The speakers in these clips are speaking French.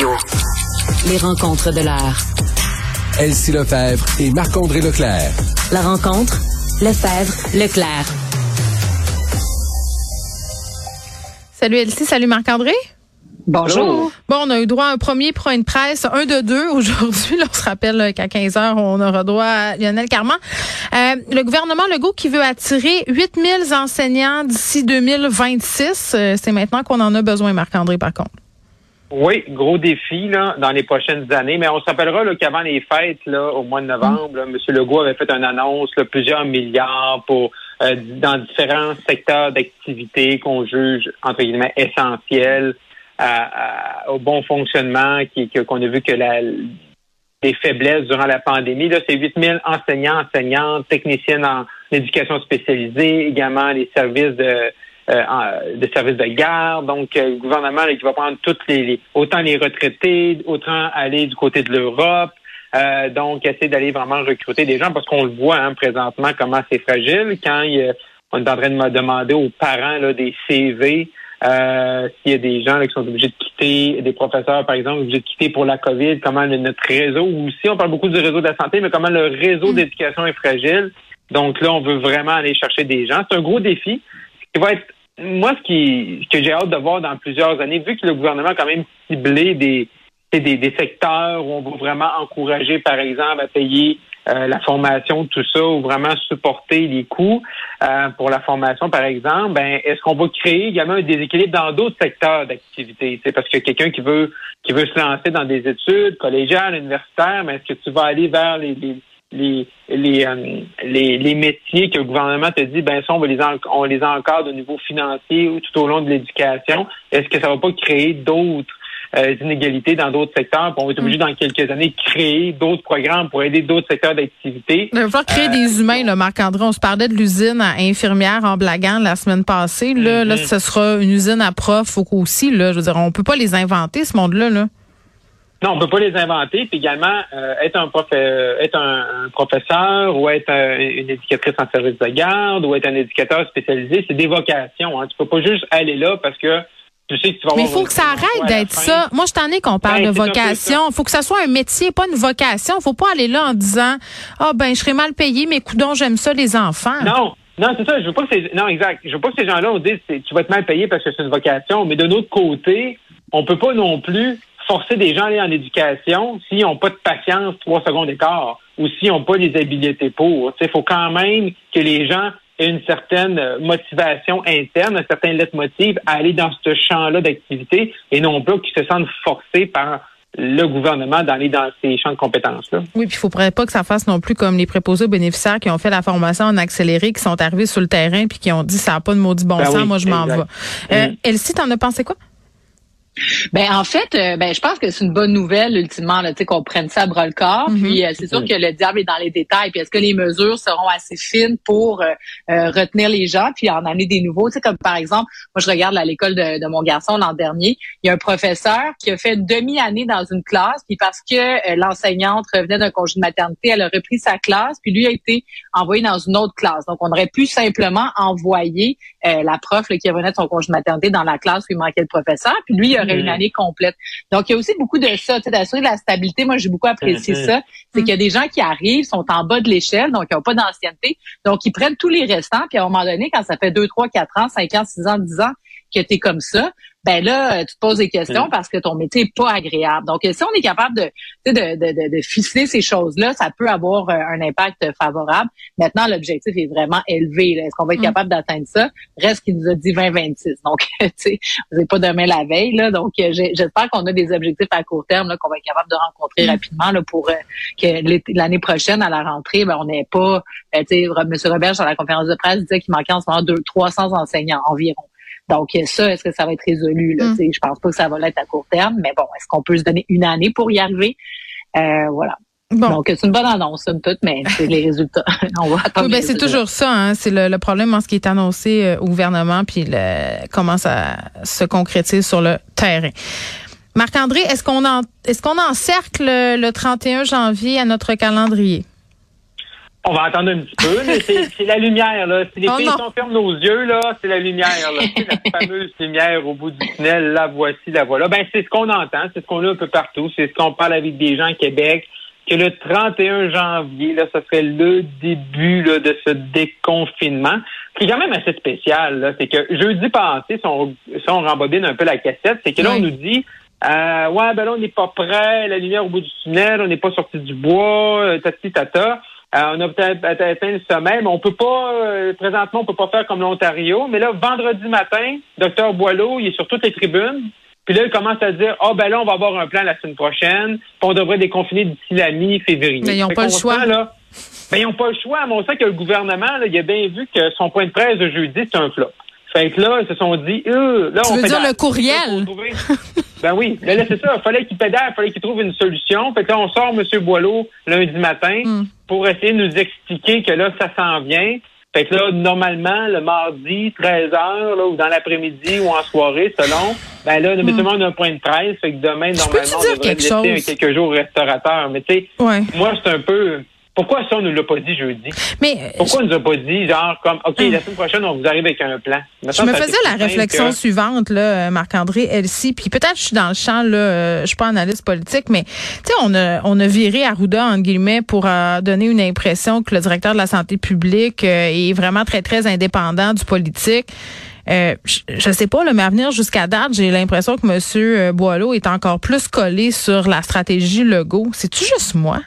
Radio. Les rencontres de l'heure. Elsie Lefebvre et Marc-André Leclerc. La rencontre, Lefebvre, Leclerc. Salut Elsie, salut Marc-André. Bonjour. Bon, on a eu droit à un premier point de presse, un de deux aujourd'hui. Là, on se rappelle qu'à 15 heures, on aura droit à Lionel Carman. Euh, le gouvernement Legault qui veut attirer 8000 enseignants d'ici 2026. Euh, c'est maintenant qu'on en a besoin, Marc-André, par contre. Oui, gros défi là, dans les prochaines années. Mais on s'appellera qu'avant les fêtes, là, au mois de novembre, là, M. Legault avait fait une annonce, là, plusieurs milliards pour euh, dans différents secteurs d'activité qu'on juge entre guillemets essentiels au bon fonctionnement, qu'on a vu que la des faiblesses durant la pandémie. Là, c'est 8000 enseignants, enseignantes, techniciennes en éducation spécialisée, également les services de de services de garde. Donc, euh, le gouvernement là, qui va prendre toutes les, autant les retraités, autant aller du côté de l'Europe. Euh, donc, essayer d'aller vraiment recruter des gens parce qu'on le voit hein, présentement comment c'est fragile. Quand il, on est en train de me demander aux parents là, des CV, euh, s'il y a des gens là, qui sont obligés de quitter, des professeurs par exemple, obligés de quitter pour la COVID, comment le, notre réseau, ou aussi on parle beaucoup du réseau de la santé, mais comment le réseau d'éducation est fragile. Donc là, on veut vraiment aller chercher des gens. C'est un gros défi qui va être moi, ce, qui, ce que j'ai hâte de voir dans plusieurs années, vu que le gouvernement a quand même ciblé des, des, des secteurs où on va vraiment encourager, par exemple, à payer euh, la formation, tout ça, ou vraiment supporter les coûts euh, pour la formation, par exemple, ben est-ce qu'on va créer également un déséquilibre dans d'autres secteurs d'activité? C'est parce que quelqu'un qui veut qui veut se lancer dans des études collégiales, universitaires, mais est-ce que tu vas aller vers les, les les les, euh, les, les métiers que le gouvernement te dit ben ça on va les on les encadre au niveau financier tout au long de l'éducation. Est-ce que ça va pas créer d'autres euh, inégalités dans d'autres secteurs? On va être obligé mm. dans quelques années de créer d'autres programmes pour aider d'autres secteurs d'activité. Il va créer des euh, humains là Marc-André. On se parlait de l'usine à infirmière en blaguant la semaine passée. Là là mm-hmm. ce sera une usine à profs aussi là. Je veux dire on peut pas les inventer ce monde là là non, on peut pas les inventer. Puis également, euh, être un prof, euh, être un, professeur ou être euh, une éducatrice en service de garde ou être un éducateur spécialisé, c'est des vocations. Hein. Tu peux pas juste aller là parce que tu sais que tu vas Mais il faut que ça arrête d'être ça. Moi, je t'en ai qu'on parle ben, de vocation. Il faut que ça soit un métier, pas une vocation. Il faut pas aller là en disant Ah oh, ben je serais mal payé, mais coudons, j'aime ça les enfants. Non. Non, c'est ça. Je veux pas que ces... non, exact. Je veux pas que ces gens-là on dise tu vas être mal payé parce que c'est une vocation, mais de l'autre côté, on peut pas non plus forcer des gens à aller en éducation s'ils n'ont pas de patience trois secondes d'écart ou s'ils n'ont pas les habiletés pour. Il faut quand même que les gens aient une certaine motivation interne, un certain leitmotiv à aller dans ce champ-là d'activité et non pas qu'ils se sentent forcés par le gouvernement d'aller dans ces champs de compétences-là. Oui, puis il ne faudrait pas que ça fasse non plus comme les préposés aux bénéficiaires qui ont fait la formation en accéléré, qui sont arrivés sur le terrain puis qui ont dit ça n'a pas de maudit bon ben sens, moi je m'en vais. Euh, mm. Elsie, t'en as pensé quoi? Ben en fait, euh, ben je pense que c'est une bonne nouvelle ultimement, là, qu'on prenne ça à bras le corps. Mm-hmm. Puis euh, c'est sûr que le diable est dans les détails. Puis est-ce que les mesures seront assez fines pour euh, retenir les gens puis en amener des nouveaux? Tu sais comme par exemple, moi je regarde à l'école de, de, mon garçon l'an dernier, il y a un professeur qui a fait une demi-année dans une classe, puis parce que l'enseignante revenait d'un congé de maternité, elle a repris sa classe, puis lui a été envoyé dans une autre classe. Donc on aurait pu simplement envoyer la prof qui revenait de son congé de maternité dans la classe où il manquait le professeur, puis lui il aurait une année complète. Donc, il y a aussi beaucoup de ça, d'assurer la stabilité. Moi, j'ai beaucoup apprécié ça. C'est qu'il y a des gens qui arrivent, sont en bas de l'échelle, donc ils n'ont pas d'ancienneté. Donc, ils prennent tous les restants, puis à un moment donné, quand ça fait 2, 3, 4 ans, 5 ans, 6 ans, 10 ans, que tu es comme ça, ben là, tu te poses des questions Mm. parce que ton métier est pas agréable. Donc, si on est capable de, tu sais, de, de, de, de ficeler ces choses-là, ça peut avoir euh, un impact favorable. Maintenant, l'objectif est vraiment élevé. là. Est-ce qu'on va être Mm. capable d'atteindre ça? Reste qu'il nous a dit 2026. Donc, tu sais, c'est pas demain la veille. Là. Donc, euh, j'espère qu'on a des objectifs à court terme là, qu'on va être capable de rencontrer Mm. rapidement là, pour euh, que l'année prochaine, à la rentrée, ben, on n'ait pas, euh, tu sais, M. Roberge, dans la conférence de presse, disait qu'il manquait en ce moment deux, 300 enseignants environ. Donc, ça, est-ce que ça va être résolu? Là? Mm. Je pense pas que ça va l'être à court terme, mais bon, est-ce qu'on peut se donner une année pour y arriver? Euh, voilà. Bon. Donc, c'est une bonne annonce, somme toute, mais c'est les résultats. on va attendre. Oui, ben c'est toujours ça. Hein. C'est le, le problème en ce qui est annoncé euh, au gouvernement, puis le, comment ça se concrétise sur le terrain. Marc-André, est-ce qu'on en, est-ce qu'on encercle le, le 31 janvier à notre calendrier? On va attendre un petit peu, mais c'est la lumière, là. Si les Oh filles non. sont ferment nos yeux, là, c'est la lumière, là. C'est la fameuse lumière au bout du tunnel, la voici, la voilà. Ben, c'est ce qu'on entend, c'est ce qu'on a un peu partout, c'est ce qu'on parle avec des gens à Québec, que le 31 janvier, là, ce serait le début, là, de ce déconfinement, qui est quand même assez spécial, là. C'est que jeudi passé, si on, si on rembobine un peu la cassette, c'est que là, Oui. on nous dit, euh, ouais, ben là, on n'est pas prêt, la lumière au bout du tunnel, on n'est pas sorti du bois, euh, tati tata. Euh, on a peut-être atteint le sommet, mais on peut pas, euh, présentement, on peut pas faire comme l'Ontario. Mais là, vendredi matin, docteur Boileau, il est sur toutes les tribunes. Puis là, il commence à dire, ah ben là, on va avoir un plan la semaine prochaine, puis on devrait déconfiner d'ici la mi-février. Mais ils ont Fait pas le choix. là, ben, ils n'ont pas le choix, mais on sait que le gouvernement, là, il a bien vu que son point de presse de jeudi, c'est un flop. Fait que là, ils se sont dit, euh, là, Tu on veux dire pédale. le courriel? Ben oui, mais là, c'est ça. Il fallait qu'il pédale, il fallait qu'il trouve une solution. Fait que là, on sort M. Boileau lundi matin Mm. pour essayer de nous expliquer que là, ça s'en vient. Fait que là, normalement, le mardi, 13 heures, là, ou dans l'après-midi ou en soirée, selon, ben là, tout le monde a un point de presse. Fait que demain, Mm. Normalement, on dire devrait quelque laisser chose? quelques jours au restaurateur. Mais tu sais, Ouais. moi, c'est un peu... Pourquoi ça, on nous l'a pas dit jeudi? Mais euh, Pourquoi on nous a pas dit, genre, comme, OK, Hum. la semaine prochaine, on vous arrive avec un plan? Je me faisais la réflexion que- suivante, là, euh, Marc-André Elsie, puis peut-être je suis dans le champ, là, euh, je suis pas analyste politique, mais tu sais, on a, on a viré Arruda, entre guillemets, pour euh, donner une impression que le directeur de la santé publique euh, est vraiment très, très indépendant du politique. Euh, je, je sais pas, là, mais à venir jusqu'à date, j'ai l'impression que M. Boileau est encore plus collé sur la stratégie Legault. C'est-tu juste moi?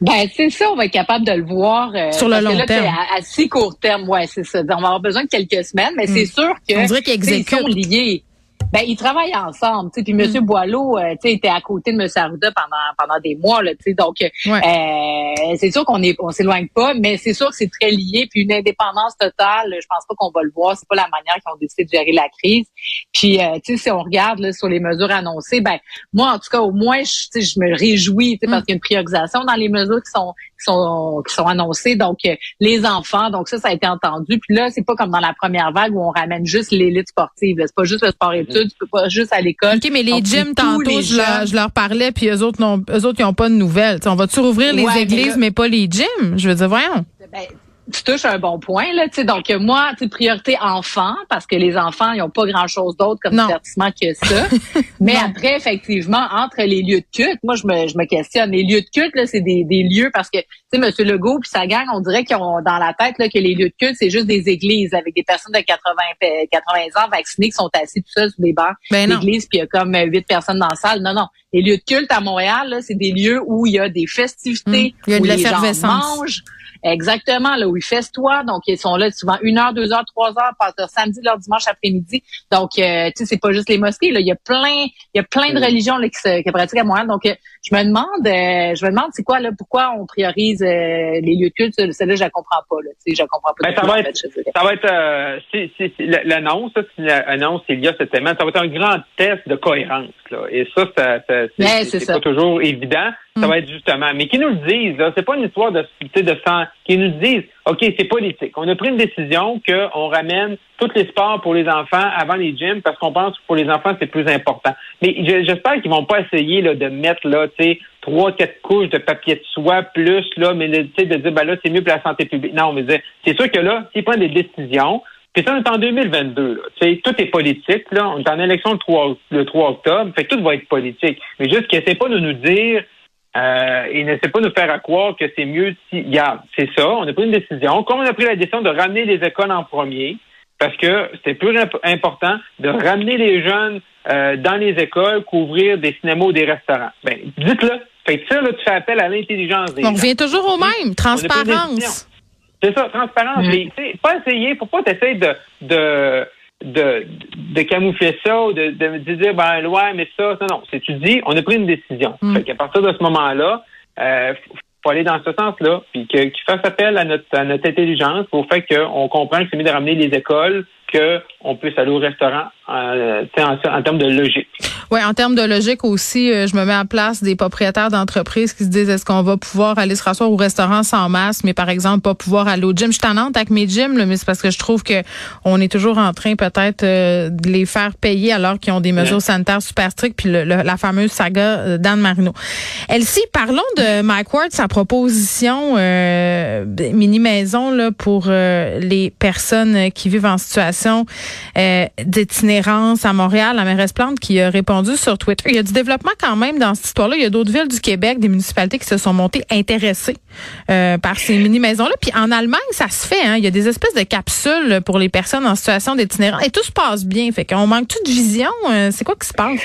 Ben, c'est ça, on va être capable de le voir. euh, Sur le long là, terme. À, à si court terme, ouais, c'est ça. On va avoir besoin de quelques semaines, mais c'est sûr que. On dirait qu'ils sont liés. Ben, ils travaillent ensemble, tu sais. Puis Monsieur Boileau, euh, tu sais, était à côté de Monsieur Arruda pendant pendant des mois, là, tu sais. Donc, Ouais. euh, c'est sûr qu'on est, on s'éloigne pas, mais c'est sûr que c'est très lié. Puis une indépendance totale, je pense pas qu'on va le voir. C'est pas la manière qu'ils ont décidé de gérer la crise. Puis, euh, tu sais, si on regarde là, sur les mesures annoncées, ben moi, en tout cas, au moins, je, tu sais, je me réjouis, tu sais, parce qu'il y a une priorisation dans les mesures qui sont qui sont qui sont annoncées. Donc, euh, les enfants, donc ça, ça a été entendu. Puis là, c'est pas comme dans la première vague où on ramène juste l'élite sportive. C'est pas juste le sport études, tu peux pas juste à l'école. OK, mais les Donc, gyms, tantôt, les je leur, jeunes. je leur parlais, puis eux autres, n'ont, eux autres, ils n'ont pas de nouvelles. T'sais, on va-tu rouvrir les Ouais, mais églises, là- mais pas les gyms? Je veux dire, voyons. Ben, tu touches un bon point là, tu sais. Donc moi, tu priorité enfants parce que les enfants, ils ont pas grand-chose d'autre comme divertissement que ça. Mais après, effectivement, entre les lieux de culte, moi je me, je me questionne. Les lieux de culte là, c'est des, des lieux parce que tu sais, Monsieur Legault puis sa gang, on dirait qu'ils ont dans la tête là que les lieux de culte c'est juste des églises avec des personnes de 80 pe- 80 ans vaccinées qui sont assis tout seuls sur des bancs Ben non. d'église puis il y a comme euh, huit personnes dans la salle. Non, non. Les lieux de culte à Montréal, là, c'est des lieux où il y a des festivités, Hum, il y a de où les gens mangent. Exactement, là où ils festoient. Donc, ils sont là souvent une heure, deux heures, trois heures, passent leur samedi, leur dimanche après-midi. Donc, euh, tu sais, c'est pas juste les mosquées. Là. Il y a plein, il y a plein de religions là, qui, se, qui pratiquent à Montréal. Donc, euh, je me demande, euh, je me demande, c'est quoi là, pourquoi on priorise euh, les lieux de culte. Celle-là, je la comprends pas. Là. Je la comprends pas. Ben, ça va être-. Ça va être, euh, l'annonce, l'annonce il y a cette semaine, ça va être un grand test de cohérence. Là. Et ça, ça, c'est pas toujours évident. Ça Mm. va être justement. Mais qu'ils nous le disent, là, c'est pas une histoire de, tu sais, de sang. Qu'ils nous disent, OK, c'est politique. On a pris une décision qu'on ramène tous les sports pour les enfants avant les gyms parce qu'on pense que pour les enfants, c'est plus important. Mais je- j'espère qu'ils vont pas essayer là, de mettre là, tu trois, quatre couches de papier de soie plus, là, mais de, dire ben là, c'est mieux pour la santé publique. Non, mais c'est- sûr que là, s'ils prennent des décisions, puis ça, on est en 2022, là. Tout est politique, là. On est en élection le 3, le 3 octobre, fait que tout va être politique. Mais juste qu'ils essaient pas de nous dire euh, et n'essaie pas de nous faire croire que c'est mieux si. Regarde, c'est ça, on a pris une décision. Comme on a pris la décision de ramener les écoles en premier, parce que c'est plus important de ramener les jeunes euh, dans les écoles qu'ouvrir des cinémas ou des restaurants. Ben, dites-le. Fait que ça, là, tu fais appel à l'intelligence des On revient toujours au même, transparence. C'est ça, transparence. Mm. Mais, pas essayer, faut pas essayer de, de, de, de camoufler ça ou de, de dire, ben, ouais, mais ça, non, non. C'est, tu dis, on a pris une décision. Mm. Fait qu'à partir de ce moment-là, euh, faut aller dans ce sens-là, puis qu'il fasse appel à notre, à notre intelligence au fait qu'on comprend que c'est mieux de ramener les écoles qu'on puisse aller au restaurant euh, en, termes de logique. Oui, en termes de logique aussi, euh, je me mets à place des propriétaires d'entreprises qui se disent est-ce qu'on va pouvoir aller se rasseoir au restaurant sans masque, mais par exemple pas pouvoir aller au gym? Je t'annonce avec mes gyms, mais c'est parce que je trouve que on est toujours en train peut-être euh, de les faire payer alors qu'ils ont des mesures sanitaires super strictes, puis la fameuse saga d'Anne Marino. Elsie, parlons de Mike Ward, sa proposition mini maison là pour les personnes qui vivent en situation d'itinérance à Montréal. La mairesse Plante qui a répondu sur Twitter. Il y a du développement quand même dans cette histoire-là. Il y a d'autres villes du Québec, des municipalités qui se sont montées intéressées euh, par ces mini-maisons-là. Puis en Allemagne, ça se fait. Hein. Il y a des espèces de capsules pour les personnes en situation d'itinérance. Et tout se passe bien. Fait qu'on manque toute vision. Euh, c'est quoi qui se passe?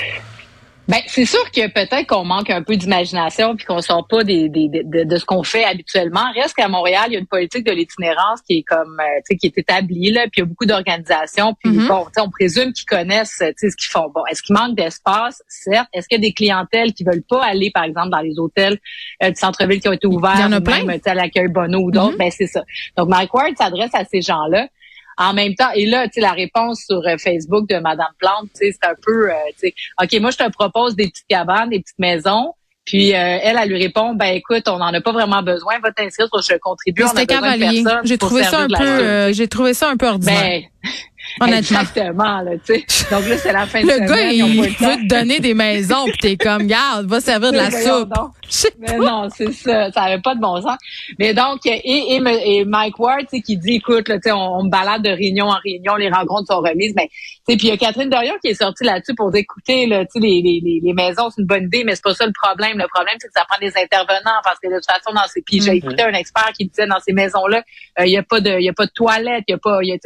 Ben, c'est sûr que peut-être qu'on manque un peu d'imagination puis qu'on sort pas des, des, de, ce qu'on fait habituellement. Reste qu'à Montréal, il y a une politique de l'itinérance qui est comme euh, tu sais qui est établie là, puis il y a beaucoup d'organisations puis mm-hmm. bon, on présume qu'ils connaissent ce qu'ils font. Bon, est-ce qu'il manque d'espace? Certes. Est-ce qu'il y a des clientèles qui veulent pas aller par exemple dans les hôtels euh, du centre-ville qui ont été ouverts, il y en a plein. même à l'accueil Bono ou d'autres, mm-hmm. ben c'est ça. Donc Mike Ward s'adresse à ces gens-là. En même temps, et là, tu sais, la réponse sur euh, Facebook de Madame Plante, tu sais, c'est un peu, euh, tu sais, OK, moi, je te propose des petites cabanes, des petites maisons. Puis euh, elle, elle lui répond, ben écoute, on n'en a pas vraiment besoin, va t'inscrire je contribue. C'était cavalier. J'ai trouvé ça un peu, j'ai trouvé ça un peu ordinaire. Ben, Exactement, là, tu sais. Donc là, c'est la fin de le gars, il veut te donner des maisons, puis t'es comme, garde, va servir de la soupe. Mais non, c'est ça. Ça avait pas de bon sens. Mais donc, et, et, Mike Ward, tu sais, qui dit, écoute, là, tu sais, on, me balade de réunion en réunion, les rencontres sont remises. Mais, puis il y a Catherine Dorion qui est sortie là-dessus pour dire, écoutez, là, tu sais, les, les, les, maisons, c'est une bonne idée, mais c'est pas ça le problème. Le problème, c'est que ça prend des intervenants parce que de toute façon, dans ces, puis j'ai mm-hmm. écouté un expert qui disait, dans ces maisons-là, euh, il y a pas de, y a pas de toilettes, il y a pas, y a,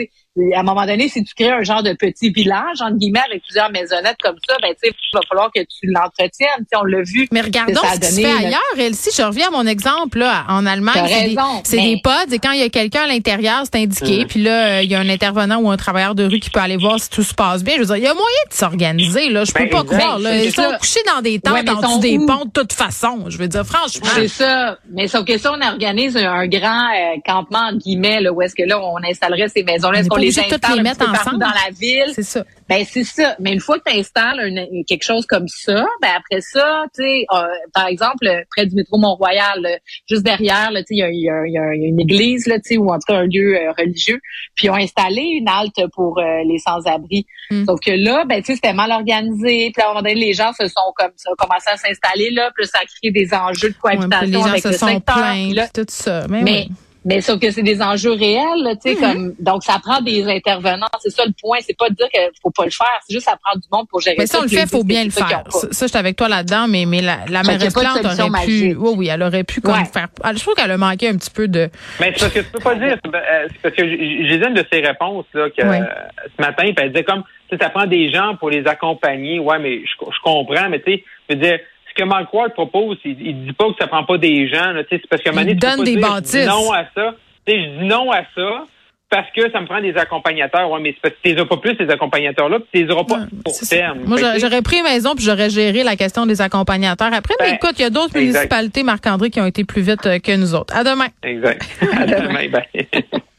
à un moment donné, si tu crées un genre de petit village, entre guillemets, avec plusieurs maisonnettes comme ça, ben, tu il va falloir que tu l'entretiennes. On l'a vu. Mais regardons ce qui se fait ailleurs, Elsie. Je reviens à mon exemple, là, en Allemagne. C'est des, pods, et quand il y a quelqu'un à l'intérieur, c'est indiqué. Mm. Puis là, il y a un intervenant ou un travailleur de rue qui peut aller voir si tout se passe bien. Je veux dire, il y a moyen de s'organiser, là. Je peux ben, pas croire, là. Ils sont couchés dans des tentes, en dessous des ponts, de toute façon. Je veux dire, franchement. C'est ça. Mais sauf que si on organise un, grand euh, campement, entre guillemets, là, où est-ce que là, on installerait ces maisons-là, est-ce qu'on les installe les mettre ensemble dans la ville? C'est ça. Ben c'est ça. Mais une fois que tu installes quelque chose comme ça, ben après ça, tu sais, euh, par exemple près du métro Mont-Royal, juste derrière, tu sais, il y a, une église là, tu sais, ou en tout cas un lieu euh, religieux. Puis ils ont installé une halte pour euh, les sans-abri. Hmm. Sauf que là, ben tu sais, c'était mal organisé. Puis à un moment donné, les gens se sont comme ça, commencé à s'installer là, puis ça a créé des enjeux de cohabitation avec le secteur. tout ça. Mais, mais sauf que c'est des enjeux réels, tu sais, mm-hmm. comme donc ça prend des intervenants. C'est ça le point. C'est pas de dire qu'il faut pas le faire. C'est juste ça prend du monde pour gérer. Mais ça, on le fait, faut bien le faire. Ça, je suis avec toi là-dedans, mais mais la, la mairesse Plante aurait pu, oui, oui, elle aurait pu comme faire. Ah, je trouve qu'elle a manqué un petit peu de. Mais c'est parce que tu peux pas dire. C'est euh, parce que j'ai une de ses réponses là que ce matin, puis elle disait comme, tu sais, ça prend des gens pour les accompagner. Ouais, mais je, je comprends, mais tu sais, je veux dire que Mark Ward propose, il, il dit pas que ça prend pas des gens. C'est parce un moment donné, donne des dis non à ça. je dis non à ça parce que ça me prend des accompagnateurs. Ouais, mais c'est parce que tu les as pas plus, ces accompagnateurs-là, puis tu les auras pas pour terme. Moi, j'aurais pris maison puis j'aurais géré la question des accompagnateurs après. mais ben, écoute, il y a d'autres municipalités, Marc-André, qui ont été plus vite euh, que nous autres. À demain. Exact. à demain. Bye.